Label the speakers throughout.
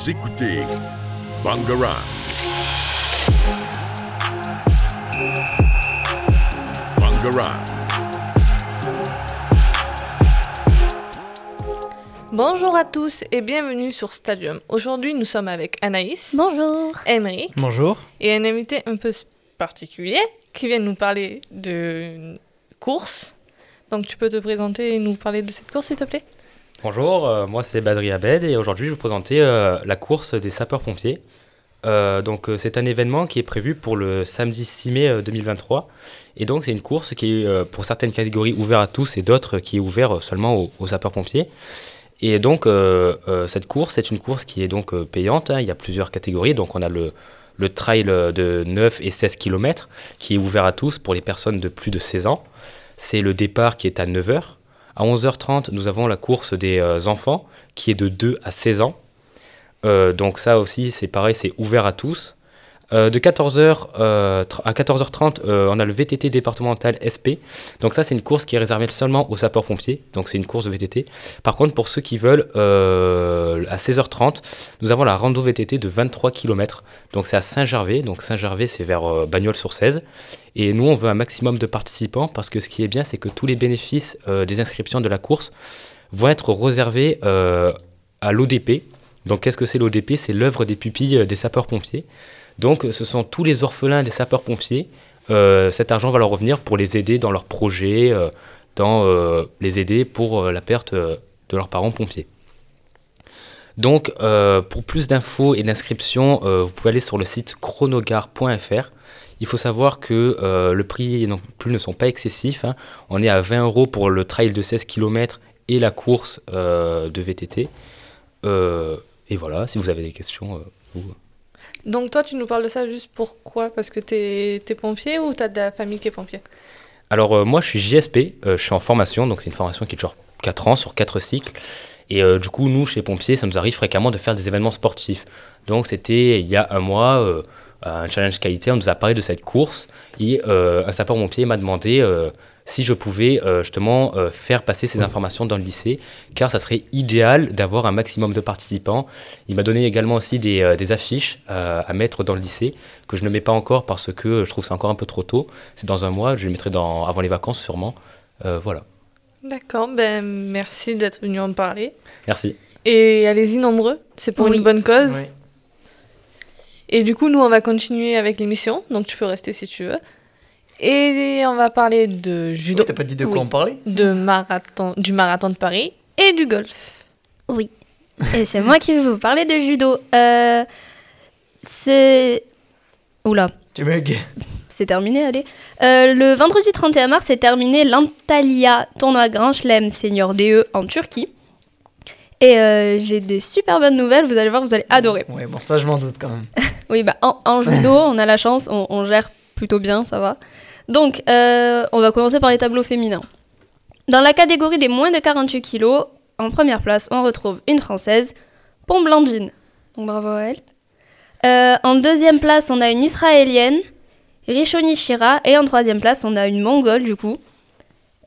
Speaker 1: Vous écoutez Bangarang. Bangarang.
Speaker 2: Bonjour à tous et bienvenue sur Stadium. Aujourd'hui, nous sommes avec Anaïs,
Speaker 3: Bonjour.
Speaker 2: Emery
Speaker 4: Bonjour.
Speaker 2: et un invité un peu particulier qui vient nous parler de course. Donc, tu peux te présenter et nous parler de cette course, s'il te plaît?
Speaker 5: Bonjour, euh, moi c'est Badri Abed et aujourd'hui je vais vous présenter euh, la course des sapeurs-pompiers. Euh, donc c'est un événement qui est prévu pour le samedi 6 mai euh, 2023 et donc c'est une course qui est pour certaines catégories ouverte à tous et d'autres qui est ouvert euh, seulement aux, sapeurs-pompiers. Et donc cette course c'est une course qui est donc payante, hein. il y a plusieurs catégories, donc on a le, le trail de 9 et 16 km qui est ouvert à tous pour les personnes de plus de 16 ans. C'est le départ qui est à 9h. À 11h30, nous avons la course des euh, enfants qui est de 2 à 16 ans. Euh, donc ça aussi, c'est pareil, c'est ouvert à tous. Euh, de 14h à 14h30, euh, on a le VTT départemental SP. Donc ça, c'est une course qui est réservée seulement aux sapeurs-pompiers. Donc c'est une course de VTT. Par contre, pour ceux qui veulent, euh, à 16h30, nous avons la rando VTT de 23 km. Donc c'est à Saint-Gervais. Donc Saint-Gervais, c'est vers euh, Bagnols-sur-Cèze. Et nous, on veut un maximum de participants parce que ce qui est bien, c'est que tous les bénéfices euh, des inscriptions de la course vont être réservés euh, à l'ODP. Donc, qu'est-ce que c'est l'ODP C'est l'œuvre des pupilles euh, des sapeurs-pompiers. Donc, ce sont tous les orphelins des sapeurs-pompiers. Euh, cet argent va leur revenir pour les aider dans leurs projets, euh, dans euh, les aider pour euh, la perte euh, de leurs parents pompiers. Donc, euh, pour plus d'infos et d'inscriptions, euh, vous pouvez aller sur le site chronogar.fr. Il faut savoir que euh, le prix non plus ne sont pas excessifs. hein. On est à 20 euros pour le trail de 16 km et la course euh, de VTT. Euh, et voilà, si vous avez des questions, euh, vous-
Speaker 2: Donc, toi, tu nous parles de ça juste pourquoi Parce que t'es es pompier ou t'as de la famille qui est pompier
Speaker 5: Alors euh, moi je suis JSP, euh, je suis en formation, donc c'est une formation qui dure 4 ans sur 4 cycles. Et euh, du coup nous chez Pompiers ça nous arrive fréquemment de faire des événements sportifs. Donc c'était il y a un mois, un challenge qualité, on nous a parlé de cette course et un sapeur-pompier m'a demandé si je pouvais euh, justement euh, faire passer ces informations dans le lycée, car ça serait idéal d'avoir un maximum de participants. Il m'a donné également aussi des, euh, des affiches euh, à mettre dans le lycée, que je ne mets pas encore parce que je trouve ça encore un peu trop tôt. C'est dans un mois, je les mettrai dans, avant les vacances sûrement. Euh, voilà,
Speaker 2: D'accord, ben merci d'être venu en parler.
Speaker 5: merci.
Speaker 2: Et allez-y nombreux, c'est pour
Speaker 3: Oui.
Speaker 2: une bonne cause.
Speaker 4: Oui.
Speaker 2: Et du coup, nous, on va continuer avec l'émission, donc tu peux rester si tu veux. Et on va parler de judo,
Speaker 4: Oui, T'as pas dit de quoi
Speaker 3: Oui.
Speaker 4: on parlait?
Speaker 2: De marathon, du marathon de Paris et du golf.
Speaker 3: Oui. Et c'est moi qui vais vous parler de judo. Euh, c'est. Oula,
Speaker 4: Tu bugs.
Speaker 3: c'est terminé, allez. Euh, le vendredi 31 mars, c'est terminé l'Antalya tournoi Grand Chelem Senior DE en Turquie. Et euh, j'ai des super bonnes nouvelles, vous allez voir, vous allez adorer.
Speaker 4: Ouais, bon, ça je m'en doute quand même.
Speaker 3: Oui, bah, en, en judo, on a la chance, on, on gère plutôt bien, ça va. Donc, euh, on va commencer par les tableaux féminins. Dans la catégorie des moins de 48 kilos, en première place, on retrouve une Française, Pomblandine. Donc, bravo à elle. Euh, en deuxième place, on a une Israélienne, Rishoni Shira. Et en troisième place, on a une Mongole, du coup.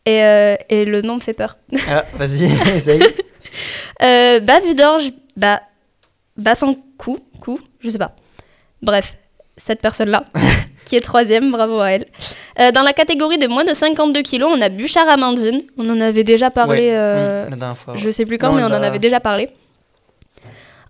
Speaker 3: Et, euh, et le nom me fait peur.
Speaker 4: Ah, vas-y, essaye.
Speaker 3: Euh, Bavu d'orge, bah, Bassan coup, coup, je sais pas. Bref, cette personne-là, qui est troisième, bravo à elle. Euh, dans la catégorie de moins de 52 kilos, on a Bouchard Amandine. On en avait déjà parlé,
Speaker 4: Ouais,
Speaker 3: euh,
Speaker 4: oui, la dernière fois.
Speaker 3: je sais plus quand,
Speaker 4: Non,
Speaker 3: mais on en avait déjà parlé.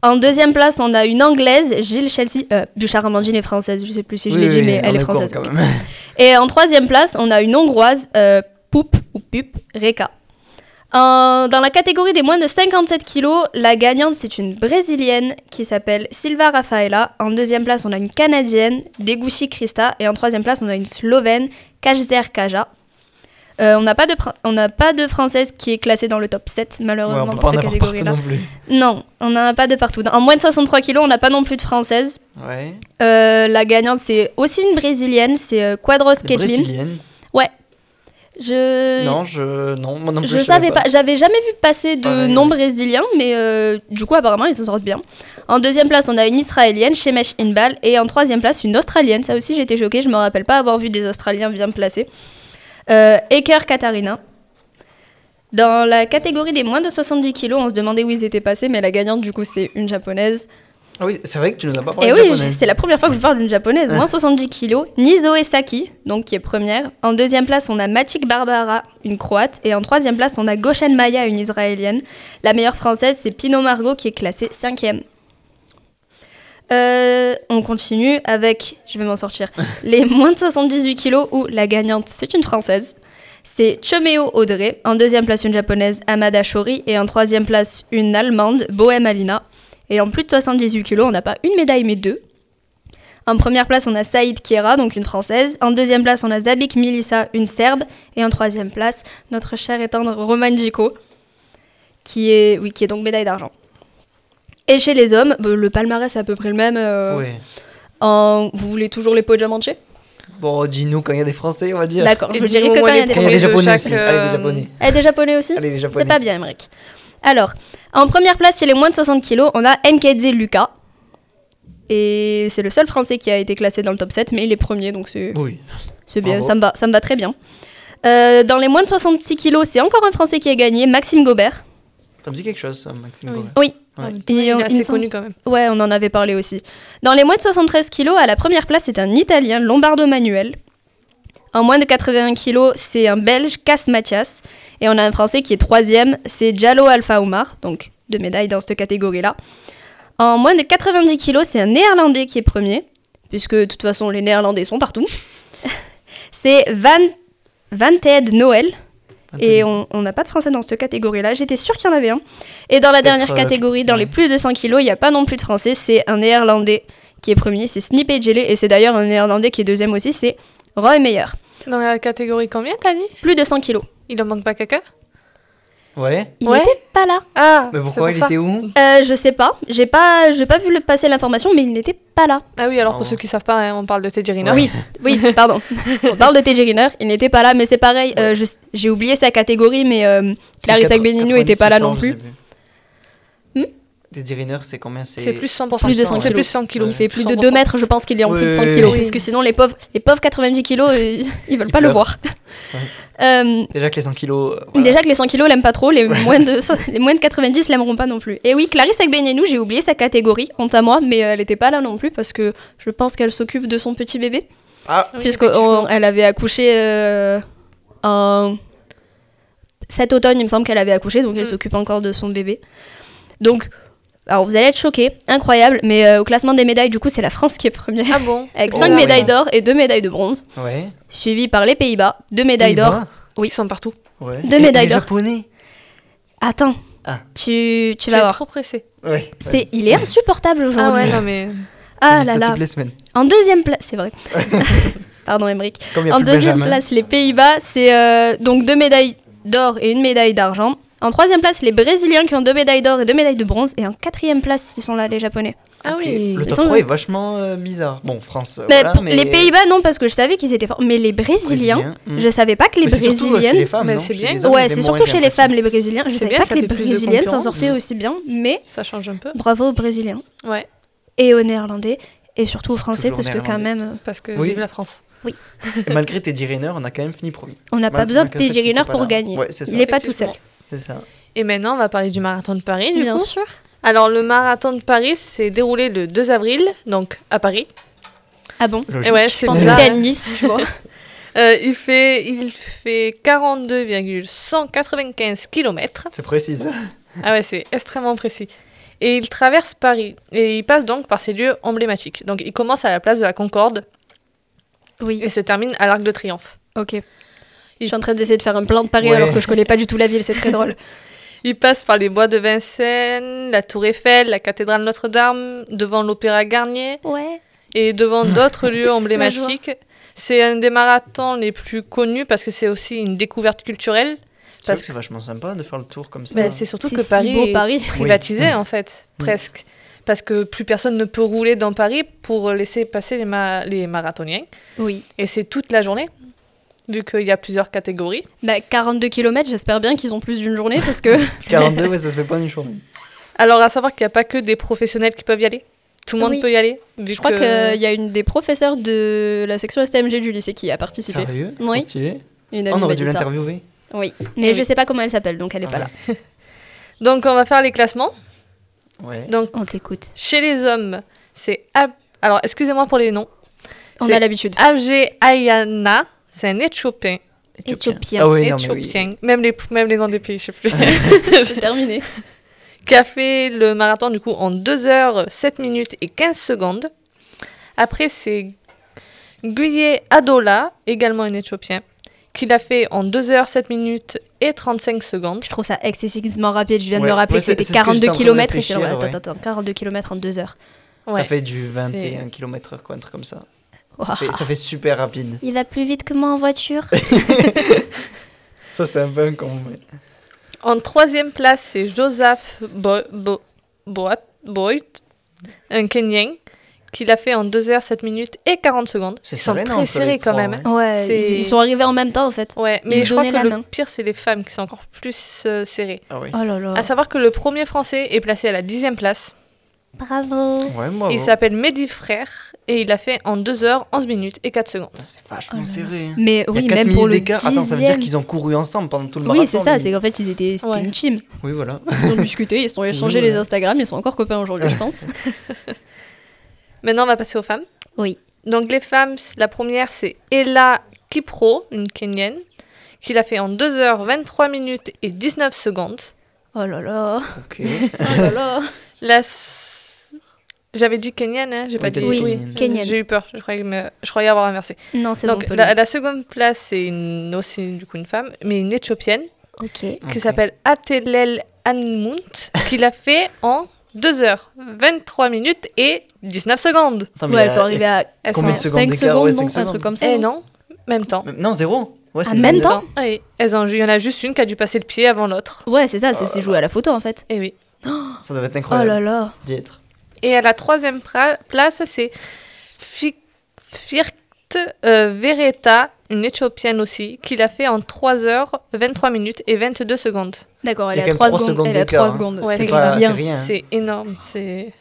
Speaker 3: En deuxième place, on a une anglaise, Gilles Chelsea. Euh, Bouchard Amandine est française, je sais plus si je
Speaker 4: Oui,
Speaker 3: l'ai dit, mais elle est française.
Speaker 4: quand
Speaker 3: oui.
Speaker 4: même.
Speaker 3: Et en troisième place, on a une hongroise, euh, Poup ou Pup, Reka. En- dans la catégorie des moins de 57 kilos, la gagnante, c'est une brésilienne qui s'appelle Silva Rafaela. En deuxième place, on a une canadienne, Degushi Krista. Et en troisième place, on a une slovène, Kajzer Kaja. Euh, on n'a pas, de on pas de française qui est classée dans le top 7,
Speaker 4: Ouais,
Speaker 3: malheureusement,
Speaker 4: on peut
Speaker 3: dans
Speaker 4: pas
Speaker 3: cette catégorie-là.
Speaker 4: non.
Speaker 3: Non, on n'en a pas de partout. En moins de 63 kilos, on n'a pas non plus de française.
Speaker 4: Ouais.
Speaker 3: Euh, la gagnante, c'est aussi une brésilienne, c'est euh, Quadros Ketlin. Je...
Speaker 4: Non, je. Non, moi non plus.
Speaker 3: Je savais pas, j'avais jamais vu passer de
Speaker 4: Pareil,
Speaker 3: nom
Speaker 4: ouais.
Speaker 3: brésilien, mais euh, du coup apparemment ils s'en sortent bien. En deuxième place, on a une israélienne, Shemesh Inbal, et en troisième place, une australienne. Ça aussi j'étais choquée, je me rappelle pas avoir vu des Australiens bien placés. Euh, Eker Katarina. Dans la catégorie des moins de 70 kilos, on se demandait où ils étaient passés, mais la gagnante du coup c'est une japonaise,
Speaker 4: Ah oui, c'est vrai que tu nous as pas
Speaker 3: Et
Speaker 4: parlé
Speaker 3: oui,
Speaker 4: japonais.
Speaker 3: j- c'est la première fois que je parle d'une japonaise, moins 70 kilos. Nizo Esaki, donc qui est première. En deuxième place, on a Matik Barbara, une croate. Et en troisième place, on a Goshen Maya, une israélienne. La meilleure française, c'est Pino Margot, qui est classée cinquième. Euh, on continue avec, je vais m'en sortir, les moins de 78 kilos où la gagnante, c'est une française. C'est Chomeo Audrey. En deuxième place, une japonaise, Amada Shori. Et en troisième place, une allemande, Bohem Alina. Et en plus de 78 kilos, on n'a pas une médaille, mais deux. En première place, on a Saïd Kiera, donc une française. En deuxième place, on a Zabik Milissa, une serbe. Et en troisième place, notre cher et tendre Roman Djiko, qui est, oui, qui est donc médaille d'argent. Et chez les hommes, bah, le palmarès est à peu près le même. euh,
Speaker 4: Oui.
Speaker 3: en- Vous voulez toujours les pots de diamantché
Speaker 4: Bon, dis-nous quand il y a des Français, on va dire.
Speaker 3: D'accord, je dirais que quand il y a
Speaker 2: les
Speaker 3: des
Speaker 4: Quand il y a des Japonais
Speaker 2: chaque,
Speaker 4: aussi. Allez,
Speaker 2: euh,
Speaker 4: des Japonais.
Speaker 3: Des japonais aussi?
Speaker 4: Allez, les Japonais.
Speaker 3: C'est pas bien, Emmerich. Alors, en première place, chez les moins de 60 kilos, on a Mkedze Lucas. Et c'est le seul français qui a été classé dans le top 7, mais il est premier, donc c'est
Speaker 4: Oui.
Speaker 3: c'est bien,
Speaker 4: Bravo.
Speaker 3: ça me, va, ça me va très bien. Euh, dans les moins de 66 kilos, c'est encore un français qui a gagné, Maxime Gobert.
Speaker 4: Ça me dit quelque chose, ça, Maxime
Speaker 2: Oui.
Speaker 4: Gauvain.
Speaker 3: Oui,
Speaker 4: Ouais.
Speaker 3: Et
Speaker 2: il
Speaker 3: on-
Speaker 2: est assez connu quand même.
Speaker 3: ouais, on en avait parlé aussi. Dans les moins de 73 kilos, à la première place, c'est un Italien, Lombardo Manuel. En moins de 81 kilos, c'est un Belge, Cass Mathias. Et on a un Français qui est troisième, c'est Jallo Alpha Oumar, donc deux médailles dans cette catégorie-là. En moins de 90 kilos, c'est un Néerlandais qui est premier, puisque de toute façon, les Néerlandais sont partout. c'est Van, Van Ted Noël. Et on n'a pas de Français dans cette catégorie-là. J'étais sûre qu'il y en avait un. Et dans la dernière
Speaker 4: euh,
Speaker 3: catégorie, dans
Speaker 4: ouais.
Speaker 3: les plus de 100 kilos, il n'y a pas non plus de Français. C'est un Néerlandais qui est premier, c'est Snippet Gelé. Et c'est d'ailleurs un Néerlandais qui est deuxième aussi, c'est Roy Meyer.
Speaker 2: Dans la catégorie combien t'as dit?
Speaker 3: Plus de 100 kilos.
Speaker 2: Il en manque pas quelqu'un
Speaker 4: Ouais.
Speaker 3: Il
Speaker 2: Ouais.
Speaker 3: n'était pas là.
Speaker 2: Ah
Speaker 4: Mais pourquoi
Speaker 2: pour
Speaker 4: il
Speaker 2: ça.
Speaker 4: était où?
Speaker 3: Euh, je sais pas. J'ai pas, j'ai pas vu le passer l'information, mais il n'était pas là.
Speaker 2: Ah oui, alors
Speaker 4: Oh.
Speaker 2: pour ceux qui savent pas, hein, on parle de Teddy Riner.
Speaker 3: Oui, oui, pardon. On parle de TJ Riner. Il n'était pas là, mais c'est pareil. euh, j'ai oublié sa catégorie, mais euh, Clarisse
Speaker 4: C'est
Speaker 3: Agbenino
Speaker 4: 90
Speaker 3: était pas là
Speaker 4: ou 100,
Speaker 3: non plus.
Speaker 4: Des Riner, c'est combien?
Speaker 2: C'est plus 100%.
Speaker 3: Plus de 100
Speaker 2: C'est
Speaker 3: kilos.
Speaker 2: plus 100 kilos.
Speaker 3: Il fait plus de
Speaker 2: 100%.
Speaker 3: 2 mètres, je pense qu'il est en plus de 100
Speaker 4: oui,
Speaker 3: kilos. Parce que sinon, les pauvres, les pauvres 90 kilos, euh, ils veulent pas le voir. Euh,
Speaker 4: Déjà que les 100 kilos. euh, voilà.
Speaker 3: Déjà que les 100 kilos l'aiment pas trop, les, moins de, les moins de 90 l'aimeront pas non plus. Et oui, Clarisse Agbenienou, j'ai oublié sa catégorie, honte à moi, mais elle était pas là non plus parce que je pense qu'elle s'occupe de son petit bébé.
Speaker 4: Ah,
Speaker 2: Oui,
Speaker 3: Puisqu'elle avait accouché euh, en... cet automne, il me semble qu'elle avait accouché, donc elle
Speaker 2: Mm.
Speaker 3: s'occupe encore de son bébé. Donc, alors vous allez être choqués, incroyable, mais euh, au classement des médailles, du coup, c'est la France qui est première.
Speaker 2: Ah bon
Speaker 3: Avec
Speaker 4: Oh,
Speaker 3: 5
Speaker 4: ouais.
Speaker 3: médailles d'or et 2 médailles de bronze,
Speaker 4: ouais.
Speaker 3: suivi par les Pays-Bas, 2 médailles d'or.
Speaker 2: Oui, ils sont partout.
Speaker 4: Ouais.
Speaker 3: Deux
Speaker 4: Et- et
Speaker 3: médailles
Speaker 4: les
Speaker 3: d'or.
Speaker 4: japonais.
Speaker 3: Attends,
Speaker 4: Ah.
Speaker 3: tu, tu
Speaker 2: Tu
Speaker 3: vas
Speaker 2: es
Speaker 3: voir.
Speaker 2: trop pressé.
Speaker 4: Ouais.
Speaker 3: C'est, il est insupportable aujourd'hui.
Speaker 2: Ah ouais, non mais.
Speaker 3: Ah là
Speaker 4: ça
Speaker 3: là.
Speaker 4: toutes les semaines.
Speaker 3: En deuxième place, c'est vrai. Pardon, Emmerich. En deuxième
Speaker 4: Benjamin.
Speaker 3: place, les Pays-Bas, c'est euh, donc deux médailles d'or et une médaille d'argent. En troisième place, les Brésiliens qui ont deux médailles d'or et deux médailles de bronze. Et en quatrième place, ils sont là, les Japonais.
Speaker 2: Ah oui.
Speaker 4: Le top
Speaker 3: sont-
Speaker 4: 3 est vachement euh, bizarre. Bon, France. euh,
Speaker 3: Mais
Speaker 4: voilà,
Speaker 3: pour-
Speaker 4: mais-
Speaker 3: Les Pays-Bas, non, parce que je savais qu'ils étaient forts. Mais les Brésiliens,
Speaker 4: Brésiliens, hmm.
Speaker 3: je savais pas que les
Speaker 4: Mais c'est surtout, euh, chez
Speaker 3: Brésiliennes.
Speaker 4: les femmes,
Speaker 2: c'est
Speaker 3: ouais, surtout chez les femmes, les Brésiliens. Je savais
Speaker 2: bien,
Speaker 3: pas que les Brésiliennes s'en sortaient aussi bien. Mais
Speaker 2: Ça change un peu.
Speaker 3: bravo aux Brésiliens
Speaker 2: Ouais,
Speaker 3: et aux Néerlandais. Et surtout aux Français,
Speaker 4: Toujours
Speaker 3: parce que quand même, euh,
Speaker 2: parce que
Speaker 4: Oui.
Speaker 2: vive la France.
Speaker 4: Et malgré Teddy Riner, on a quand même fini premier.
Speaker 3: on n'a pas besoin de
Speaker 4: qu'ils
Speaker 3: Riner pour gagner. Il n'est pas tout seul.
Speaker 2: Effectivement.
Speaker 4: C'est ça.
Speaker 2: Et maintenant, on va parler du marathon de Paris, du
Speaker 3: Bien
Speaker 2: coup.
Speaker 3: sûr.
Speaker 2: Alors, le marathon de Paris s'est déroulé le 2 avril, donc à Paris.
Speaker 3: Ah bon?
Speaker 2: Et ouais,
Speaker 3: Je
Speaker 2: c'est bizarre.
Speaker 3: à Nice, tu vois.
Speaker 2: Euh, il fait, il fait 42,195 km.
Speaker 4: C'est précis.
Speaker 2: Ah ouais, c'est extrêmement précis. Et il traverse Paris. Et il passe donc par ces lieux emblématiques. Donc, il commence à la place de la Concorde
Speaker 3: Oui.
Speaker 2: et se termine à l'Arc de Triomphe.
Speaker 3: Ok. Je suis en train d'essayer de faire un plan de Paris
Speaker 4: Ouais.
Speaker 3: alors que je connais pas du tout la ville, c'est très drôle.
Speaker 2: Il passe par les bois de Vincennes, la Tour Eiffel, la cathédrale Notre-Dame, devant l'Opéra Garnier
Speaker 3: Ouais.
Speaker 2: et devant d'autres lieux emblématiques. C'est un des marathons les plus connus parce que c'est aussi une découverte culturelle.
Speaker 4: C'est que c'est vachement sympa de faire le tour comme ça.
Speaker 2: Ben, c'est surtout que
Speaker 3: si
Speaker 2: Paris
Speaker 3: beau,
Speaker 2: est
Speaker 3: Paris.
Speaker 2: privatisé en fait,
Speaker 4: Oui.
Speaker 2: presque. Parce que plus personne ne peut rouler dans Paris pour laisser passer les, ma- les marathoniens.
Speaker 3: Oui.
Speaker 2: Et c'est toute la journée, vu qu'il y a plusieurs catégories.
Speaker 3: Bah, 42 km, j'espère bien qu'ils ont plus d'une journée parce que.
Speaker 4: 42, ouais, ça se fait pas une journée.
Speaker 2: Alors à savoir qu'il n'y a pas que des professionnels qui peuvent y aller. Tout le monde
Speaker 3: Oui.
Speaker 2: peut y aller. Vu
Speaker 3: Je crois
Speaker 2: que...
Speaker 3: qu'il y a une des professeurs de la section STMG du lycée qui a participé.
Speaker 4: Sérieux?
Speaker 3: Oui. Une
Speaker 4: Oh, on aurait dû l'interviewer.
Speaker 3: Oui. Mais
Speaker 2: Eh
Speaker 3: je
Speaker 2: oui.
Speaker 3: sais pas comment elle s'appelle, donc elle est
Speaker 4: Ah,
Speaker 3: pas là.
Speaker 2: Donc on va faire les classements.
Speaker 4: Ouais.
Speaker 2: Donc,
Speaker 3: On t'écoute.
Speaker 2: chez les hommes, c'est... Ab- Alors, excusez-moi pour les noms.
Speaker 3: On a l'habitude.
Speaker 2: Abje Ayana, c'est un Éthiopien.
Speaker 3: Éthiopien.
Speaker 4: Ah oui, non, mais oui.
Speaker 2: Éthiopien. Même, les, même les noms des pays, je sais plus.
Speaker 3: J'ai terminé.
Speaker 2: qui a fait le marathon du coup en 2 heures 7 minutes et 15 secondes. Après, c'est Guye Adola, également un Éthiopien, qui l'a fait en 2 heures 7 minutes et 35 secondes.
Speaker 3: Je trouve ça excessivement rapide. Je viens de
Speaker 4: Ouais.
Speaker 3: me rappeler
Speaker 4: Ouais,
Speaker 3: que c'était
Speaker 4: c'est ce que
Speaker 3: 42
Speaker 4: j'étais en train de
Speaker 3: km. Et je attends, attends, 42 km en 2 heures.
Speaker 4: Ça fait du
Speaker 2: c'est-
Speaker 4: 21 km/h, quoi, un truc comme ça. Ça fait, ça fait super rapide.
Speaker 3: Il va plus vite que moi en voiture.
Speaker 4: Ça, c'est un peu un con. mais-
Speaker 2: En troisième place, c'est Joseph Bo- Bo- Boat- Boyd, un Kenyan, qui l'a fait en 2 heures 7 minutes et 40 secondes.
Speaker 4: C'est
Speaker 2: Ils sont
Speaker 4: serré, non,
Speaker 2: très
Speaker 4: entre les
Speaker 2: serrés quand
Speaker 4: trois,
Speaker 2: même.
Speaker 4: ouais.
Speaker 2: hein.
Speaker 3: Ouais, ils, sont arrivés en même temps en fait.
Speaker 2: Ouais, mais
Speaker 3: Ils
Speaker 2: je crois que
Speaker 3: la
Speaker 2: le
Speaker 3: main.
Speaker 2: pire, c'est les femmes qui sont encore plus euh, serrées.
Speaker 4: Ah oui.
Speaker 3: Oh là là.
Speaker 2: À savoir que le premier français est placé à la dixième place.
Speaker 3: Bravo.
Speaker 4: Ouais.
Speaker 2: Il s'appelle Mehdi Frère et il l'a fait en 2 heures 11 minutes et 4 secondes.
Speaker 4: C'est vachement
Speaker 3: Oh
Speaker 4: serré. hein.
Speaker 3: Mais
Speaker 4: Il y
Speaker 3: oui,
Speaker 4: a 4
Speaker 3: même pour le.
Speaker 4: Attends, ça veut dire qu'ils ont couru ensemble pendant tout le marathon.
Speaker 3: Oui, c'est ça. C'est qu'en fait, ils étaient, c'était
Speaker 2: Ouais.
Speaker 3: une team.
Speaker 4: Oui, voilà.
Speaker 3: Ils ont discuté, ils se sont échangés
Speaker 4: Oui,
Speaker 3: les. Instagram, ils sont encore copains aujourd'hui, je pense.
Speaker 2: Maintenant, on va passer aux femmes.
Speaker 3: Oui.
Speaker 2: Donc, les femmes, la première, c'est Ella Kipro, une Kenyenne, qui l'a fait en 2 heures 23 minutes et 19 secondes.
Speaker 3: Oh là là.
Speaker 4: Ok.
Speaker 3: Oh là là.
Speaker 2: La... J'avais dit Kenyenne, hein J'ai pas
Speaker 4: Oui,
Speaker 2: dit
Speaker 3: Oui.
Speaker 4: Kenyenne.
Speaker 2: J'ai eu peur, je croyais, me- je croyais avoir inversé.
Speaker 3: Non, c'est bon.
Speaker 2: Donc,
Speaker 3: on peut
Speaker 2: la, la seconde place, c'est une- aussi du coup une femme, mais une éthiopienne,
Speaker 3: Ok.
Speaker 2: qui s'appelle Atelel Anmunt, qui l'a fait en 2 heures 23 minutes et 19 secondes.
Speaker 4: Attends, mais
Speaker 3: Ouais, elles
Speaker 4: a-
Speaker 3: sont arrivées à
Speaker 2: Elles
Speaker 4: Combien de
Speaker 2: sont...
Speaker 4: secondes
Speaker 3: 5
Speaker 4: d'écart
Speaker 3: secondes,
Speaker 4: Ouais,
Speaker 3: non Un truc comme ça.
Speaker 2: Eh
Speaker 3: non
Speaker 2: même temps.
Speaker 4: Non, zéro. Ouais,
Speaker 3: Ah,
Speaker 4: c'est
Speaker 3: même temps
Speaker 2: Oui, elles ont, il y en a juste une qui a dû passer le pied avant l'autre.
Speaker 3: Ouais, c'est ça, c'est c'est joué à la photo en fait.
Speaker 2: Et oui.
Speaker 4: Ça doit être
Speaker 3: Oh
Speaker 4: incroyable
Speaker 3: là là.
Speaker 4: d'y être.
Speaker 2: Et à la troisième place, c'est Fi- Firt euh, Vereta, une éthiopienne aussi, qui l'a fait en 3 heures 23 minutes et 22 secondes.
Speaker 3: D'accord, elle est à
Speaker 4: quand
Speaker 3: 3
Speaker 4: même trois
Speaker 3: secondes.
Speaker 4: secondes
Speaker 3: Elle est à
Speaker 4: d'écart,
Speaker 3: 3
Speaker 4: hein.
Speaker 3: secondes.
Speaker 2: Ouais,
Speaker 3: c'est bien.
Speaker 2: énorme. C'est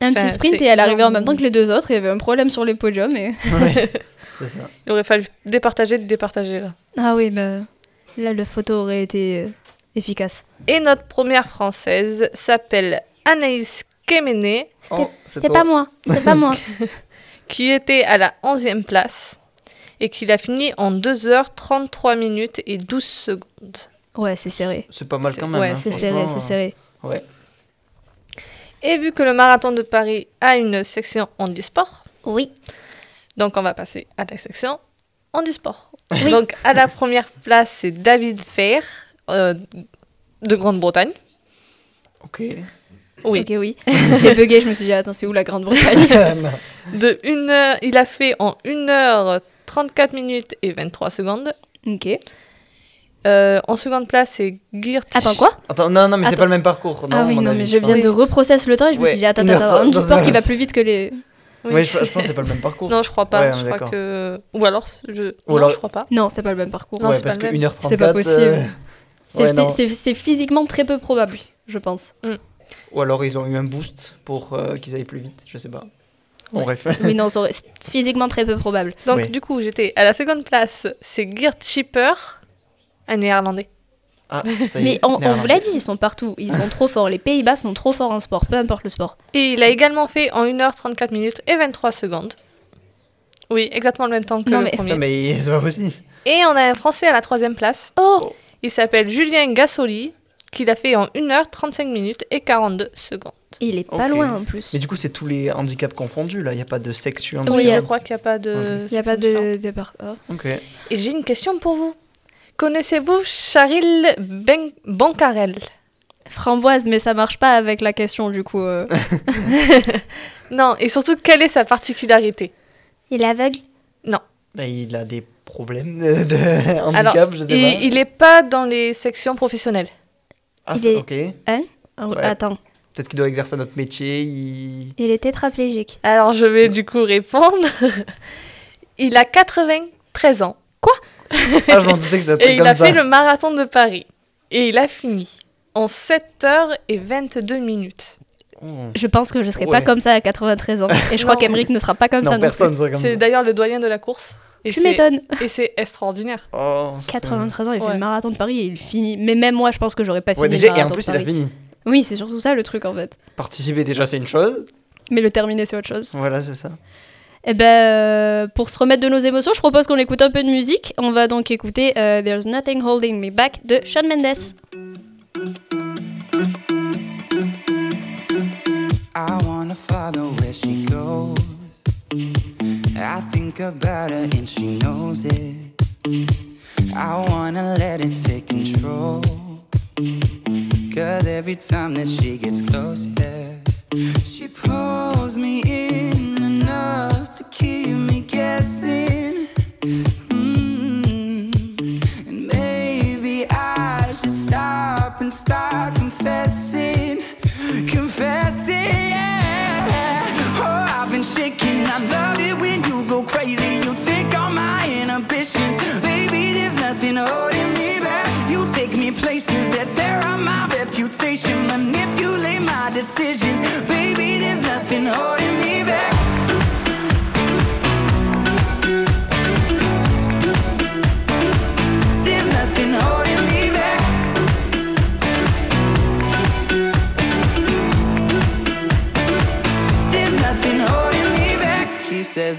Speaker 3: Un
Speaker 2: Enfin,
Speaker 3: petit sprint et elle arrivait en même temps que les deux autres. Il y avait un problème sur les podiums. Et...
Speaker 4: Ouais, c'est ça.
Speaker 2: Il aurait fallu départager, départager là.
Speaker 3: Ah oui, bah, là, la photo aurait été euh, efficace.
Speaker 2: Et notre première française s'appelle Anaïs Kemene,
Speaker 4: Oh,
Speaker 3: C'est pas moi, c'est pas moi.
Speaker 2: qui était à la 11e place et qui l'a fini en 2 heures 33 minutes et 12 secondes.
Speaker 3: Ouais, c'est serré.
Speaker 4: C'est pas mal quand même.
Speaker 2: ouais,
Speaker 4: hein,
Speaker 3: C'est serré, c'est serré.
Speaker 4: Ouais.
Speaker 2: Et vu que le marathon de Paris a une section handisport,
Speaker 3: Oui.
Speaker 2: donc on va passer à la section handisport. Donc à la première place, c'est David Fair euh, de Grande-Bretagne.
Speaker 4: Ok.
Speaker 2: Oui.
Speaker 3: Ok, oui. J'ai bugué, je me suis dit, attends, c'est où la Grande-Bretagne
Speaker 4: Non.
Speaker 2: De une heure, il a fait en 1 heure 34 minutes et 23 secondes.
Speaker 3: Ok.
Speaker 2: Euh, en seconde place, c'est Geert.
Speaker 3: Attends, quoi?
Speaker 4: Attends, non, non, mais c'est
Speaker 3: Attends.
Speaker 4: pas le même parcours.
Speaker 3: Ah oui,
Speaker 4: mon
Speaker 3: non,
Speaker 4: avis,
Speaker 3: mais je viens
Speaker 4: pense.
Speaker 3: de reprocess le temps et je me
Speaker 4: Ouais,
Speaker 3: suis dit, attends,
Speaker 4: une
Speaker 3: attends,
Speaker 4: heure
Speaker 3: attends,
Speaker 4: trente,
Speaker 3: sport qui
Speaker 4: dans-
Speaker 3: va plus vite que les.
Speaker 2: Oui.
Speaker 4: Ouais, je, je pense que c'est pas le même parcours.
Speaker 2: Non, je crois pas.
Speaker 4: Ouais, on
Speaker 2: je
Speaker 4: est
Speaker 2: crois
Speaker 4: d'accord.
Speaker 2: que. Ou alors, je.
Speaker 4: Ou
Speaker 2: non,
Speaker 4: alors-
Speaker 2: je crois pas.
Speaker 3: Non, c'est pas le même parcours.
Speaker 2: Non,
Speaker 4: ouais,
Speaker 2: c'est
Speaker 4: parce
Speaker 2: pas
Speaker 4: que
Speaker 2: le même.
Speaker 4: 1h34.
Speaker 3: C'est pas possible.
Speaker 4: euh,
Speaker 3: C'est
Speaker 4: ouais,
Speaker 3: fi-
Speaker 4: non.
Speaker 3: c'est- c'est physiquement très peu probable, je pense.
Speaker 4: Ou alors ils ont eu un boost pour euh, qu'ils aillent plus vite, je sais pas. Bon,
Speaker 2: Ouais.
Speaker 4: bref.
Speaker 3: Oui, non, c'est physiquement très peu probable.
Speaker 2: Donc,
Speaker 4: Oui.
Speaker 2: du coup, j'étais à la seconde place, c'est Geert Schipper, un néerlandais.
Speaker 4: Ah, ça y
Speaker 3: Mais
Speaker 4: est,
Speaker 3: on, on vous l'a dit, ils sont partout. Ils sont trop forts. Les Pays-Bas sont trop forts en sport, peu importe le sport.
Speaker 2: Et il a également fait en 1h34 minutes et 23 secondes. Oui, exactement le même temps que
Speaker 3: Non,
Speaker 2: le
Speaker 3: mais-
Speaker 2: premier.
Speaker 4: Non, mais c'est pas possible.
Speaker 2: Et on a un Français à la troisième place.
Speaker 3: Oh
Speaker 2: Il s'appelle Julien Gassoli, qui l'a fait en 1h35 minutes et 42 secondes.
Speaker 3: Il est pas loin en plus.
Speaker 4: Mais du coup, c'est tous les handicaps confondus là, il n'y a pas de section.
Speaker 3: Oui, a-
Speaker 2: je crois qu'il n'y a pas de.
Speaker 3: Il n'y a pas de départ. Oh.
Speaker 4: Ok.
Speaker 2: Et j'ai une question pour vous. Connaissez-vous Charil ben Bancarel?
Speaker 3: Framboise, mais ça marche pas avec la question du coup. euh.
Speaker 2: Non, et surtout, quelle est sa particularité?
Speaker 3: Il est aveugle?
Speaker 4: Bah, il a des problèmes de, handicap, je sais
Speaker 2: il,
Speaker 4: pas.
Speaker 2: il est pas dans les sections professionnelles.
Speaker 4: Ah,
Speaker 3: il
Speaker 4: c'est-
Speaker 3: est-
Speaker 4: ok.
Speaker 3: Oh,
Speaker 4: Ouais.
Speaker 3: Attends,
Speaker 4: Peut-être qu'il doit exercer notre métier. Il...
Speaker 3: il est tétraplégique.
Speaker 2: Alors, je vais du coup répondre. il a 93 ans
Speaker 4: Ah, je m'en doutais que c'était un
Speaker 2: et il a
Speaker 4: ça.
Speaker 2: fait le marathon de Paris. Et il a fini en 7 heures et 22 minutes.
Speaker 4: Oh.
Speaker 3: Je pense que je serai pas comme ça à 93 ans. Et je crois
Speaker 2: Non.
Speaker 3: qu'Emeric ne sera pas comme
Speaker 4: non,
Speaker 3: ça non
Speaker 4: personne serait comme
Speaker 2: C'est
Speaker 4: ça.
Speaker 2: d'ailleurs le doyen de la course. Et.
Speaker 3: Tu m'étonnes.
Speaker 2: Et c'est extraordinaire.
Speaker 4: Oh, c'est-
Speaker 3: 93 ans, il fait
Speaker 2: Ouais.
Speaker 3: le marathon de Paris et il finit. Mais même moi, je pense que j'aurais pas fini
Speaker 4: Ouais,
Speaker 3: le
Speaker 4: déjà, et en
Speaker 3: marathon
Speaker 4: plus,
Speaker 3: de
Speaker 4: il a fini.
Speaker 3: Oui, c'est surtout ça le truc en fait.
Speaker 4: Participer déjà, c'est une chose.
Speaker 3: Mais le terminer, c'est autre chose.
Speaker 4: Voilà, c'est ça.
Speaker 3: Eh ben, euh, pour se remettre de nos émotions, je propose qu'on écoute un peu de musique. On va donc écouter euh, There's Nothing Holding Me Back de Shawn Mendes.
Speaker 6: I wanna follow. I think about her and she knows it. I wanna let it take control. Cause every time that she gets close, yeah, she pulls me in enough to keep me guessing.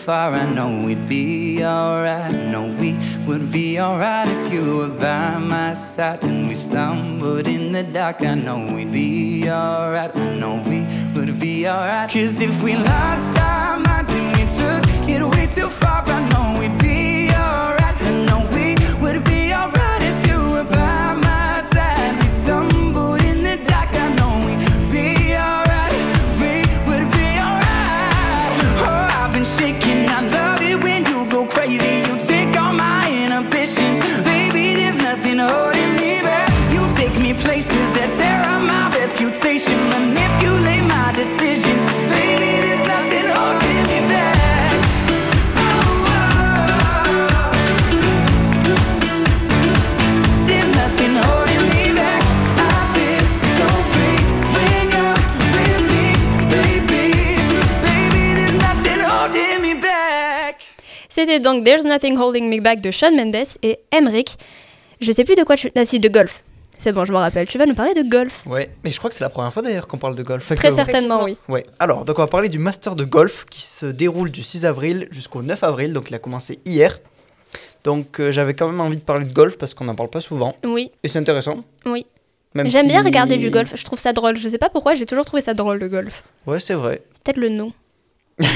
Speaker 6: far, I know we'd be alright. Know we would be alright if you were by my side. And we stumbled in the dark, I know we'd be alright. I know we would be alright. Cause if we lost our minds
Speaker 3: C'était donc There's Nothing Holding Me Back de Shawn Mendes et Emric. Je sais plus de quoi tu. Ah si, de golf. C'est bon, je me rappelle. Tu vas nous parler de golf.
Speaker 4: Ouais, mais je crois que c'est la première fois d'ailleurs qu'on parle de golf. Fait
Speaker 3: Très
Speaker 4: que-
Speaker 3: certainement, oui.
Speaker 4: Ouais, alors, donc on va parler du Master de golf qui se déroule du 6 avril jusqu'au 9 avril, donc il a commencé hier. Donc euh, j'avais quand même envie de parler de golf parce qu'on n'en parle pas souvent.
Speaker 3: Oui,
Speaker 4: Et c'est intéressant.
Speaker 3: oui. J'aime bien regarder du golf. Je trouve ça drôle. Je sais pas pourquoi, j'ai toujours trouvé ça drôle le golf.
Speaker 4: Ouais, c'est vrai.
Speaker 3: Peut-être le nom.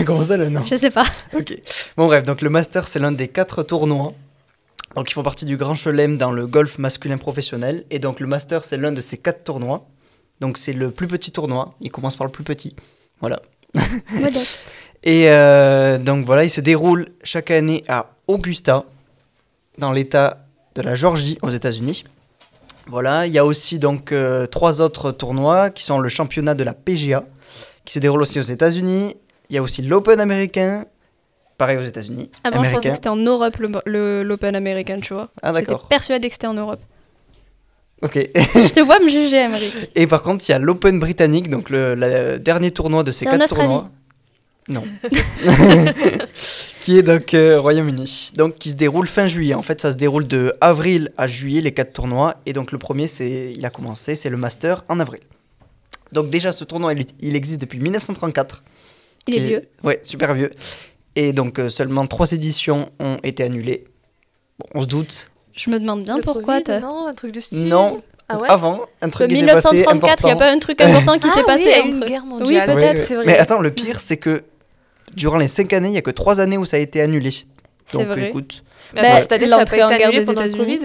Speaker 4: Comment ça le nom
Speaker 3: Je sais pas.
Speaker 4: Ok. Bon bref, donc le Master c'est l'un des quatre tournois. Donc ils font partie du Grand Chelem dans le golf masculin professionnel. Et donc le Master c'est l'un de ces quatre tournois. Donc c'est le plus petit tournoi. Il commence par le plus petit. Voilà.
Speaker 3: Modeste.
Speaker 4: Et euh, donc voilà, il se déroule chaque année à Augusta, dans l'État de la Georgie, aux États-Unis. Voilà, il y a aussi donc euh, trois autres tournois qui sont le championnat de la PGA, qui se déroule aussi aux États-Unis. Il y a aussi l'Open américain, pareil aux États-Unis.
Speaker 3: Avant, je pensais
Speaker 4: américain.
Speaker 3: que c'était en Europe l'Open américain, tu vois.
Speaker 4: Ah
Speaker 3: J'étais
Speaker 4: d'accord.
Speaker 3: persuadée que c'était en Europe.
Speaker 4: Ok.
Speaker 3: je te vois me juger, Emric.
Speaker 4: Et par contre, il y a l'Open britannique, donc le la- dernier tournoi de ces quatre tournois. Non. qui est donc euh, Royaume-Uni. Donc qui se déroule fin juillet. En fait, ça se déroule de avril à juillet les quatre tournois. Et donc le premier, c'est, il a commencé, c'est le Master en avril. Donc déjà, ce tournoi, il, il existe depuis 1934.
Speaker 3: Il est vieux.
Speaker 4: Ouais, super vieux. Et donc euh, seulement trois éditions ont été annulées. Bon, on se doute.
Speaker 3: Je me demande bien
Speaker 2: Le
Speaker 3: pourquoi.
Speaker 2: Covid, Non, un truc du style.
Speaker 4: Non,
Speaker 2: Ah ouais
Speaker 4: avant, un truc qui passé
Speaker 3: 1934, il n'y a pas un truc important qui
Speaker 2: Ah
Speaker 3: s'est
Speaker 2: oui,
Speaker 3: passé
Speaker 2: a eu une
Speaker 3: entre-
Speaker 2: guerre
Speaker 3: Oui,
Speaker 2: mondiale.
Speaker 4: Ouais,
Speaker 3: peut-être,
Speaker 4: ouais.
Speaker 2: c'est vrai.
Speaker 4: Mais attends, le pire, c'est que durant les 5 années, il n'y a que 3 années où ça a été annulé.
Speaker 3: C'est
Speaker 4: Donc
Speaker 3: vrai.
Speaker 4: écoute,
Speaker 3: Bah,
Speaker 2: attends, c'est-à-dire que ça
Speaker 3: l'entrée
Speaker 2: pas
Speaker 3: en
Speaker 2: été
Speaker 3: guerre
Speaker 2: annulé
Speaker 3: des
Speaker 2: pendant le. Covid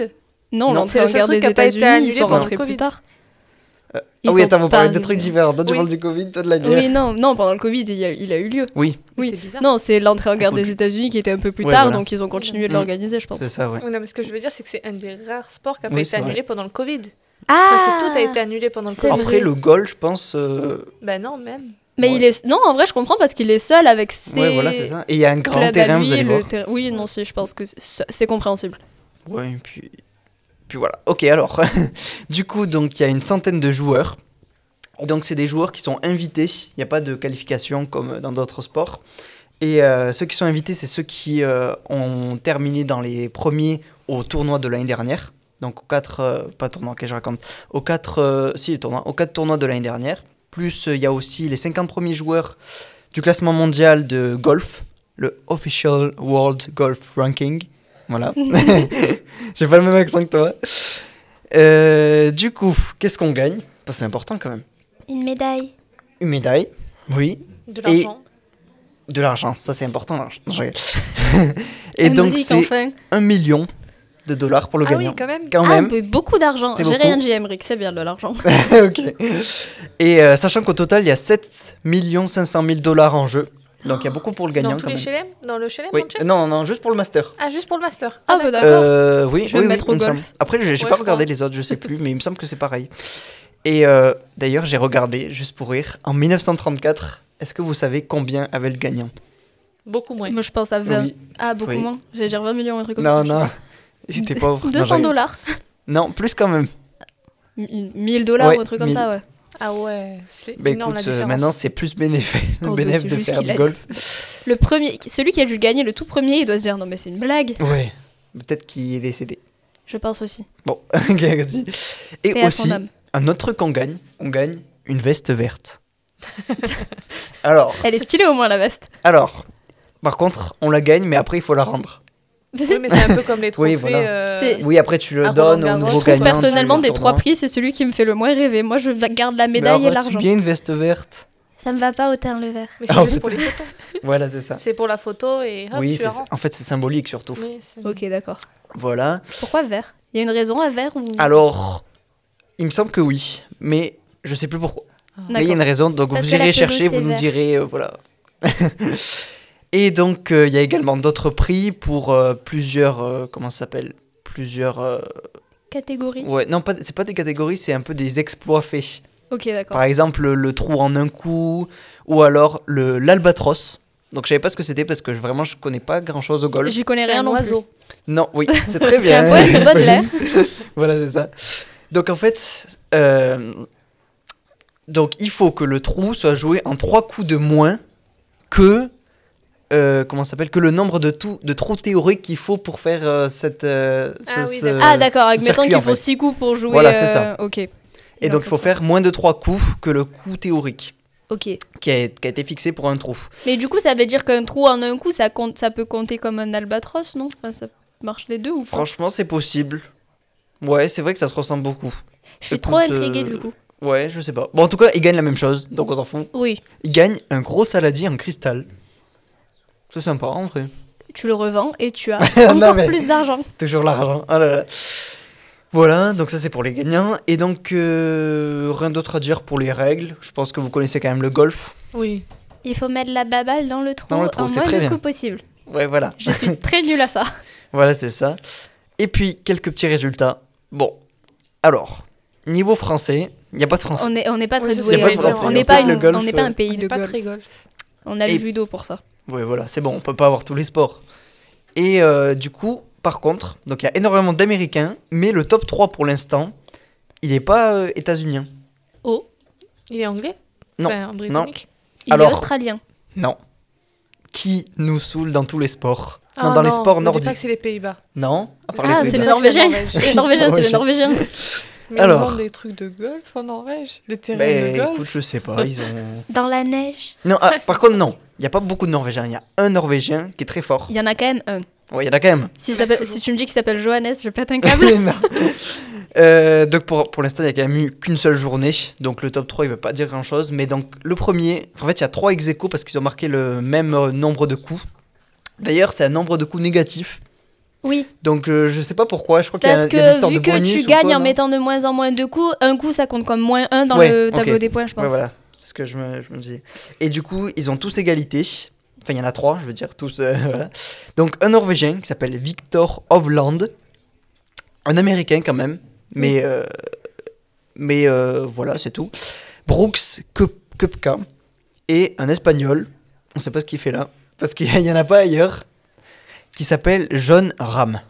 Speaker 3: Non,
Speaker 4: Non,
Speaker 3: l'entrée
Speaker 2: c'est
Speaker 3: en guerre des
Speaker 2: a
Speaker 3: États-Unis, ils sont rentrés plus
Speaker 2: Covid.
Speaker 4: Ah oui, attends, vous parlez de trucs divers. Toi, tu
Speaker 2: Oui.
Speaker 4: parles du Covid, toi de la guerre.
Speaker 3: Oui, non, non, pendant le Covid, il, a, il a eu lieu.
Speaker 4: Oui,
Speaker 3: Oui.
Speaker 2: C'est bizarre.
Speaker 3: Non, c'est l'entrée en guerre des États-Unis qui était un peu plus
Speaker 4: Ouais,
Speaker 3: tard,
Speaker 4: voilà.
Speaker 3: donc ils ont continué de
Speaker 4: Mm.
Speaker 3: l'organiser, je pense.
Speaker 4: c'est ça, ouais.
Speaker 2: Oui, Non, mais ce que je veux dire, c'est que c'est un des rares sports qui n'a pas
Speaker 4: Oui,
Speaker 2: été
Speaker 4: c'est vrai.
Speaker 2: annulé pendant le Covid.
Speaker 3: Ah
Speaker 2: Parce que tout a été annulé pendant le
Speaker 3: C'est
Speaker 2: Covid.
Speaker 4: Après,
Speaker 3: vrai.
Speaker 4: le golf, je pense. euh,
Speaker 2: Ben non, même.
Speaker 3: Mais
Speaker 4: Ouais.
Speaker 3: il est. Non, en vrai, je comprends parce qu'il est seul avec ses.
Speaker 4: Ouais, voilà, c'est ça. Et il y a un grand terrain,
Speaker 3: lui,
Speaker 4: vous allez
Speaker 3: le
Speaker 4: voir.
Speaker 3: terrain- Oui, non, si, je pense que c'est c'est compréhensible.
Speaker 4: Ouais, et puis. Puis voilà. Ok, alors. du coup, donc, il y a une centaine de joueurs. Donc, c'est des joueurs qui sont invités. Il n'y a pas de qualification comme dans d'autres sports. Et euh, ceux qui sont invités, c'est ceux qui euh, ont terminé dans les premiers au tournoi de l'année dernière. Donc, aux quatre. euh, pas tournoi, que je raconte. Aux quatre. si, les tournois. Aux quatre tournois de l'année dernière. Plus, il y a aussi les 50 premiers joueurs du classement mondial de golf. Le Official World Golf Ranking. Voilà. J'ai pas le même accent que toi. Euh, du coup, qu'est-ce qu'on gagne? Parce que C'est important quand même.
Speaker 3: Une médaille.
Speaker 4: Une médaille, oui.
Speaker 2: De
Speaker 4: Et-
Speaker 2: l'argent.
Speaker 4: De l'argent, ça c'est important l'argent. Je rigole. Et donc c'est
Speaker 3: enfin.
Speaker 4: un million de dollars pour le
Speaker 2: Ah
Speaker 4: gagnant.
Speaker 2: oui, quand même.
Speaker 4: Quand
Speaker 3: ah,
Speaker 4: même.
Speaker 3: mais beaucoup d'argent.
Speaker 4: C'est
Speaker 3: J'ai rien dit, Emmerich, c'est bien de l'argent.
Speaker 4: ok. Et euh, sachant qu'au total, il y a 7 500 000 dollars en jeu. Donc il y a beaucoup pour le gagnant
Speaker 2: Dans tous
Speaker 4: quand
Speaker 2: les
Speaker 4: même.
Speaker 2: Dans le chelem
Speaker 4: Oui,
Speaker 2: entier
Speaker 4: euh, non, non, juste pour le master.
Speaker 2: Ah, juste pour le master.
Speaker 3: Ah, bah
Speaker 2: d'accord.
Speaker 3: d'accord.
Speaker 4: Euh, oui,
Speaker 3: Je vais
Speaker 4: oui,
Speaker 3: me
Speaker 4: oui,
Speaker 3: mettre au
Speaker 4: me
Speaker 3: golf.
Speaker 4: semble. Après, j'ai j'ai
Speaker 2: Ouais,
Speaker 4: pas
Speaker 2: je
Speaker 4: regardé
Speaker 2: crois.
Speaker 4: les autres, je sais plus, mais il me semble que c'est pareil. Et euh, d'ailleurs, j'ai regardé, juste pour rire, en 1934, est-ce que vous savez combien avait le gagnant?
Speaker 2: Beaucoup moins.
Speaker 3: Moi, je pense à 20.
Speaker 4: Oui.
Speaker 3: Ah, beaucoup
Speaker 4: Oui.
Speaker 3: moins. J'allais dire 20 millions, un truc comme
Speaker 4: Non,
Speaker 3: ça.
Speaker 4: non. C'était pauvre. Non,
Speaker 3: 200
Speaker 4: j'ai-
Speaker 3: dollars.
Speaker 4: Non, plus quand même.
Speaker 3: 1000 dollars
Speaker 4: Ouais,
Speaker 3: ou un truc comme
Speaker 4: 1000.
Speaker 3: ça, ouais.
Speaker 2: Ah ouais, c'est
Speaker 4: Bah
Speaker 2: énorme
Speaker 4: écoute,
Speaker 2: la
Speaker 4: euh,
Speaker 2: différence.
Speaker 4: maintenant c'est plus bénéfique
Speaker 3: Oh,
Speaker 4: bénéf de faire du
Speaker 3: dit.
Speaker 4: golf.
Speaker 3: Le premier, celui qui a dû gagner le tout premier, il doit se dire non mais c'est une blague.
Speaker 4: Ouais. Peut-être qu'il est décédé.
Speaker 3: Je pense aussi.
Speaker 4: Bon. Et
Speaker 3: Paix
Speaker 4: aussi, un autre truc qu'on gagne, on gagne une veste verte. alors,
Speaker 3: Elle est stylée au moins la veste.
Speaker 4: alors, par contre, on la gagne, mais après il faut la rendre.
Speaker 2: Oui, mais c'est un peu comme les trophées.
Speaker 4: Oui, voilà.
Speaker 2: euh,
Speaker 4: Oui, après tu le
Speaker 2: à
Speaker 4: donnes au nouveau gagnant.
Speaker 3: Personnellement,
Speaker 4: le
Speaker 3: des trois prix, c'est celui qui me fait le moins rêver. Moi, je garde la
Speaker 4: Mais
Speaker 3: médaille et l'argent.
Speaker 4: bien une veste verte?
Speaker 3: Ça me va pas autant le vert.
Speaker 2: Mais c'est
Speaker 4: Ah,
Speaker 2: juste pour les photos.
Speaker 4: Voilà, c'est ça.
Speaker 2: C'est pour la photo et hop,
Speaker 4: oui,
Speaker 2: tu la
Speaker 4: en fait c'est symbolique surtout.
Speaker 2: Oui,
Speaker 3: Ok, d'accord.
Speaker 4: Voilà.
Speaker 3: Pourquoi vert? Il y a une raison à vert ou
Speaker 4: Alors, il me semble que oui, mais je sais plus pourquoi. Mais il y a une raison, donc vous irez chercher, vous nous direz, euh, voilà. Et donc, euh, il y a également d'autres prix pour euh, plusieurs, euh, comment ça s'appelle? Plusieurs, euh,
Speaker 3: Catégorie.
Speaker 4: ouais, non, pas, c'est pas des catégories, c'est un peu des exploits faits.
Speaker 3: Ok, d'accord.
Speaker 4: Par exemple, le, le trou en un coup, ou alors le l'albatros. Donc, je savais pas ce que c'était parce que je, vraiment, je connais pas grand chose au golf.
Speaker 3: J'y connais rien non
Speaker 2: oiseau.
Speaker 4: Non, oui, c'est très
Speaker 3: plus. C'est
Speaker 4: bien.
Speaker 3: un de Baudelaire.
Speaker 4: voilà, c'est ça. Donc en fait, euh, donc il faut que le trou soit joué en trois coups de moins que euh, comment ça s'appelle que le nombre de, tout, de trous théoriques qu'il faut pour faire euh, cette euh, ce-
Speaker 2: Ah oui,
Speaker 4: ce-
Speaker 2: d'accord.
Speaker 3: ah, d'accord.
Speaker 4: ce
Speaker 3: Admettons
Speaker 4: circuit,
Speaker 3: qu'il faut
Speaker 4: fait.
Speaker 3: 6 coups pour jouer.
Speaker 4: Voilà, c'est ça.
Speaker 3: euh, Ok.
Speaker 4: Et donc il faut faire moins de trois coups que le coup théorique
Speaker 3: Ok.
Speaker 4: qui a, qui a été fixé pour un trou.
Speaker 3: Mais du coup, ça veut dire qu'un trou en un coup, ça, compte, ça peut compter comme un albatros, non? Enfin, Ça marche les deux ou pas?
Speaker 4: Franchement, c'est possible. Ouais, c'est vrai que ça se ressemble beaucoup.
Speaker 3: Je suis
Speaker 4: écoute,
Speaker 3: trop intriguée
Speaker 4: euh,
Speaker 3: du coup.
Speaker 4: Ouais, je sais pas. Bon, en tout cas, ils gagnent la même chose, donc on s'en fout.
Speaker 3: Oui.
Speaker 4: Ils gagnent un gros saladier en cristal. C'est sympa en vrai.
Speaker 3: Tu le revends et tu as encore
Speaker 4: mais-
Speaker 3: plus d'argent.
Speaker 4: Toujours l'argent. Oh là là. Voilà, donc ça c'est pour les gagnants. Et donc, euh, rien d'autre à dire pour les règles. Je pense que vous connaissez quand même le golf.
Speaker 2: Oui.
Speaker 3: Il faut mettre la baballe dans le trou,
Speaker 4: Dans le trou,
Speaker 3: en
Speaker 4: c'est
Speaker 3: moins
Speaker 4: très
Speaker 3: de
Speaker 4: bien.
Speaker 3: coups possible.
Speaker 4: Ouais, voilà.
Speaker 3: Je suis très nulle à ça.
Speaker 4: Voilà, c'est ça. Et puis, quelques petits résultats. Bon, alors, niveau français, il n'y a pas de français.
Speaker 3: On n'est on pas très doué.
Speaker 2: ça, y a pas de
Speaker 3: on-
Speaker 2: français.
Speaker 3: On
Speaker 2: On
Speaker 3: n'est pas,
Speaker 4: que le
Speaker 3: une-
Speaker 4: golf,
Speaker 3: on n'est pas un
Speaker 4: euh,
Speaker 3: pays
Speaker 2: On
Speaker 3: de
Speaker 2: n'est pas
Speaker 3: golf.
Speaker 2: très golf.
Speaker 3: On a
Speaker 4: Et-
Speaker 3: le judo pour ça.
Speaker 4: Ouais, voilà, c'est bon, on peut pas avoir tous les sports. Et euh, du coup, par contre, donc il y a énormément d'Américains, mais le top 3 pour l'instant, il n'est pas euh, états-unien.
Speaker 3: Oh,
Speaker 2: Il est anglais?
Speaker 4: Non,
Speaker 2: Enfin, britannique?
Speaker 3: Il
Speaker 4: Alors-
Speaker 3: est australien?
Speaker 4: Non. Qui nous saoule dans tous les sports?
Speaker 2: Ah
Speaker 4: Non, dans les sports
Speaker 2: me dis pas
Speaker 4: nordiques.
Speaker 2: que c'est les Pays-Bas.
Speaker 4: Non, à part
Speaker 3: Ah,
Speaker 4: les
Speaker 3: c'est les. Norvégiens.
Speaker 2: C'est
Speaker 3: Les Norvégiens, c'est les
Speaker 4: Norvégiens.
Speaker 2: Mais
Speaker 4: Alors.
Speaker 2: ils ont des trucs de golf en Norvège Des terrains de golf
Speaker 4: écoute, je sais pas, ils ont...
Speaker 3: Dans la neige.
Speaker 4: Non, ah, par contre, non. Il n'y a pas beaucoup de Norvégiens. Il y a un Norvégien qui est très fort.
Speaker 3: Il y en a quand même un.
Speaker 4: Ouais, il y en a quand même.
Speaker 3: Si, tu me dis qu'il s'appelle Johannes, je pète un câble.
Speaker 4: Non. Euh, donc pour, pour l'instant, il n'y a quand même eu qu'une seule journée. Donc le top 3, il ne veut pas dire grand-chose. Mais donc le premier, en fait, il y a trois ex aequo parce qu'ils ont marqué le même euh, nombre de coups. D'ailleurs, c'est un nombre de coups négatif.
Speaker 3: Oui,
Speaker 4: Donc euh, je sais pas pourquoi. Je crois qu'il y a, il y a des
Speaker 3: que vu
Speaker 4: de
Speaker 3: que
Speaker 4: bonus
Speaker 3: tu gagnes
Speaker 4: quoi,
Speaker 3: en mettant de moins en moins de coups, un coup ça compte comme moins 1 dans
Speaker 4: Ouais,
Speaker 3: le tableau des points, je pense.
Speaker 4: Ouais, voilà. C'est ce que je me, je me dis. Et du coup, ils ont tous égalité. Enfin, il y en a trois, je veux dire, tous. euh, voilà. Donc, un Norvégien qui s'appelle Victor Hovland. Un Américain, quand même. Mais, euh, mais euh, voilà, c'est tout. Brooks Kup- Kupka. Et un Espagnol. On sait pas ce qu'il fait là. Parce qu'il y en a pas ailleurs. Qui s'appelle John Ram.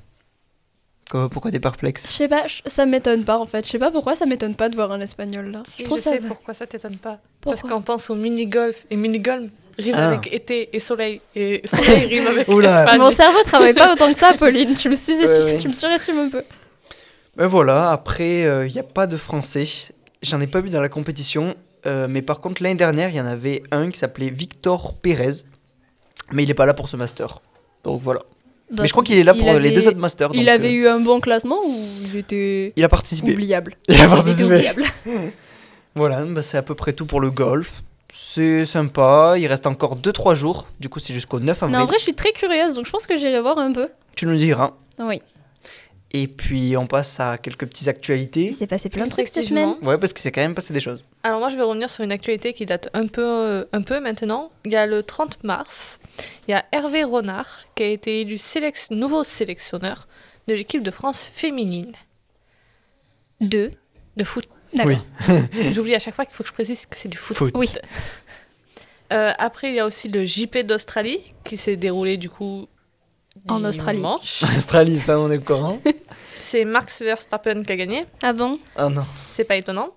Speaker 4: Quoi, Pourquoi t'es
Speaker 3: Je
Speaker 4: perplexe
Speaker 3: sais pas, je- ça m'étonne pas en fait. Je sais pas pourquoi ça m'étonne pas de voir un espagnol là.
Speaker 2: Si, je sais
Speaker 3: va.
Speaker 2: pourquoi ça t'étonne pas. Parce qu'on pense au mini-golf. Et mini-golf rime
Speaker 4: Ah.
Speaker 2: avec été et soleil. Et soleil rime avec
Speaker 4: Oula.
Speaker 2: Espagne.
Speaker 3: Mon cerveau travaille pas autant que ça, Pauline. Tu me, sous
Speaker 4: Ouais, ouais.
Speaker 3: tu me surestimes un peu.
Speaker 4: Ben voilà, après, il n'y a pas de français. J'en ai pas vu dans la compétition. euh, mais par contre, l'année dernière, il y en avait un qui s'appelait Victor Pérez. Mais il n'est pas là pour ce master. Donc voilà. mais je crois qu'il est là pour les
Speaker 3: avait-
Speaker 4: deux autres masters.
Speaker 3: Il
Speaker 4: donc,
Speaker 3: avait
Speaker 4: euh,
Speaker 3: eu un bon classement ou il était
Speaker 4: il a participé.
Speaker 3: oubliable?
Speaker 4: Il a participé.
Speaker 3: oubliable.
Speaker 4: Voilà, bah, c'est à peu près tout pour le golf. C'est sympa. Il reste encore 2-3 jours. Du coup, c'est jusqu'au 9 avril.
Speaker 3: Mais en vrai, je suis très curieuse, donc je pense que j'irai voir un peu.
Speaker 4: Tu nous diras.
Speaker 3: Oui.
Speaker 4: Et puis, on passe à quelques petites actualités.
Speaker 3: Il s'est passé plein de trucs cette semaine.
Speaker 4: Ouais, parce que c'est quand même passé des choses.
Speaker 2: Alors moi, je vais revenir sur une actualité qui date un peu, euh, un peu maintenant. Il y a le 30 mars, il y a Hervé Renard qui a été élu sélec- nouveau sélectionneur de l'équipe de France féminine
Speaker 3: Deux.
Speaker 2: de foot.
Speaker 3: D'accord.
Speaker 2: J'oublie à chaque fois qu'il faut que je précise que c'est du foot.
Speaker 4: Foot.
Speaker 3: Oui.
Speaker 2: Euh, après, il y a aussi le JP d'Australie qui s'est déroulé du coup
Speaker 3: En Australie.
Speaker 2: dimanche.
Speaker 4: Australie, ça, on est au courant.
Speaker 2: C'est Max Verstappen qui a gagné.
Speaker 3: Ah bon
Speaker 4: Ah non.
Speaker 2: C'est pas étonnant.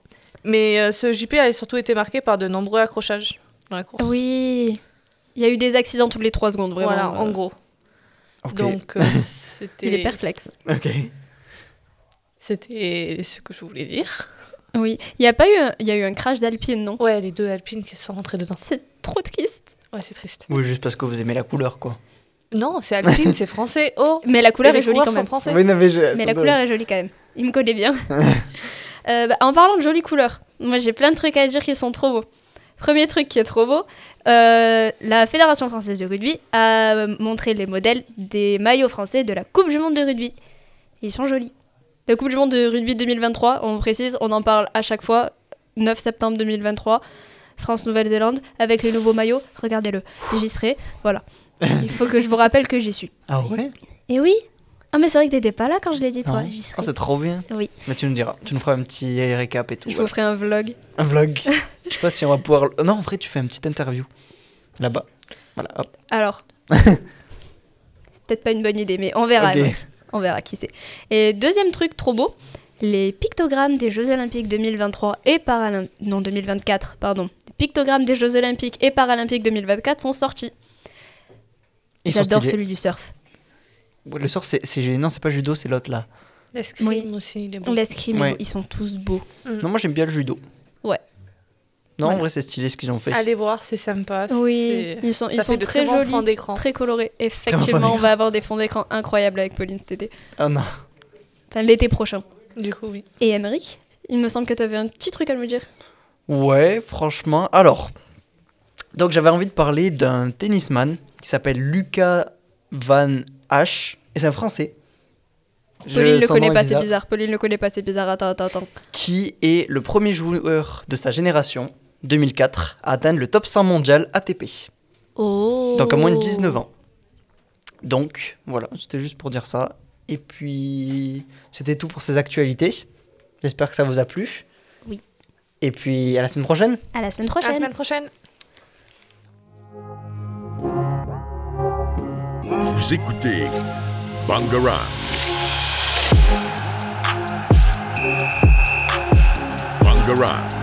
Speaker 2: Mais euh, ce JP a surtout été marqué par de nombreux accrochages dans la course.
Speaker 3: Oui. Il y a eu des accidents toutes les trois secondes, vraiment.
Speaker 2: Voilà,
Speaker 3: euh,
Speaker 2: en gros. Donc, euh, c'était.
Speaker 3: Il est perplexe.
Speaker 4: Ok.
Speaker 2: C'était ce que je voulais dire.
Speaker 3: Oui. Il y a pas eu un, il y a eu un crash d'Alpine, non?
Speaker 2: Ouais, les deux Alpines qui sont rentrées dedans.
Speaker 3: C'est trop triste.
Speaker 2: Ouais, c'est triste.
Speaker 4: Oui, juste parce que vous aimez la couleur, quoi.
Speaker 2: Non, c'est Alpine, c'est français. Oh
Speaker 3: Mais la couleur est jolie quand même.
Speaker 2: français.
Speaker 4: Oui, non, mais je-
Speaker 3: Mais la couleur est jolie quand même. Il me connaît bien. Euh, bah, en parlant de jolies couleurs, moi j'ai plein de trucs à dire qui sont trop beaux. Premier truc qui est trop beau, euh, la Fédération française de rugby a montré les modèles des maillots français de la Coupe du Monde de rugby. Ils sont jolis. La Coupe du Monde de rugby 2023, on précise, on en parle à chaque fois, 9 septembre 2023, France-Nouvelle-Zélande, avec les nouveaux maillots, regardez-le, j'y serai, voilà. Il faut que je vous rappelle que j'y suis.
Speaker 4: Ah ouais?
Speaker 3: Et oui Ah mais c'est vrai que t'étais pas là quand je l'ai dit toi,
Speaker 4: Non.
Speaker 3: j'y
Speaker 4: Ah,
Speaker 3: serai.
Speaker 4: c'est trop bien.
Speaker 3: Oui.
Speaker 4: Mais tu nous diras. Tu nous feras un petit récap et tout.
Speaker 3: Je
Speaker 4: voilà.
Speaker 3: vous ferai un vlog.
Speaker 4: Un vlog. Je sais pas si on va pouvoir. Non, en vrai, tu fais une petite interview. Là-bas. Voilà, hop.
Speaker 3: Alors, c'est peut-être pas une bonne idée, mais on verra. On verra qui c'est. Et deuxième truc trop beau, les pictogrammes des Jeux Olympiques 2023 et Paralympiques... Non, 2024, pardon. Pictogrammes des Jeux Olympiques et Paralympiques 2024 sont sortis. J'adore celui du surf.
Speaker 4: Le sort, c'est. Non, c'est pas judo, c'est l'autre là.
Speaker 2: L'escrime
Speaker 3: Oui.
Speaker 2: aussi, il est
Speaker 3: On
Speaker 2: bon.
Speaker 3: l'escrime,
Speaker 4: Ouais.
Speaker 3: ils sont tous beaux.
Speaker 4: Non, moi j'aime bien le judo.
Speaker 3: Ouais.
Speaker 4: Non, en
Speaker 3: Voilà.
Speaker 4: vrai, c'est stylé ce qu'ils ont fait.
Speaker 2: Allez voir, c'est sympa.
Speaker 3: Oui, ils sont, ils sont très,
Speaker 2: bons
Speaker 3: jolis, très colorés. Effectivement, on va avoir des fonds d'écran incroyables avec Pauline cet été.
Speaker 4: Ah non.
Speaker 3: Enfin, l'été prochain.
Speaker 2: Du coup, oui.
Speaker 3: Et Emmerich, il me semble que tu avais un petit truc à me dire.
Speaker 4: Ouais, franchement. Alors. Donc j'avais envie de parler d'un tennisman qui s'appelle Lucas Van H. Et c'est un français.
Speaker 3: Pauline le connaît pas, c'est
Speaker 4: bizarre.
Speaker 3: bizarre. Pauline le connaît pas, c'est bizarre. Attends, attends, attends.
Speaker 4: Qui est le premier joueur de sa génération, 2004, à atteindre le top 100 mondial ATP.
Speaker 3: Oh
Speaker 4: Donc à moins de 19 ans. Donc voilà, c'était juste pour dire ça. Et puis c'était tout pour ces actualités. J'espère que ça vous a plu.
Speaker 3: Oui.
Speaker 4: Et puis à la semaine prochaine.
Speaker 3: À la semaine
Speaker 2: À
Speaker 3: prochaine.
Speaker 2: la semaine prochaine.
Speaker 1: Vous écoutez Bangarang. Bangarang.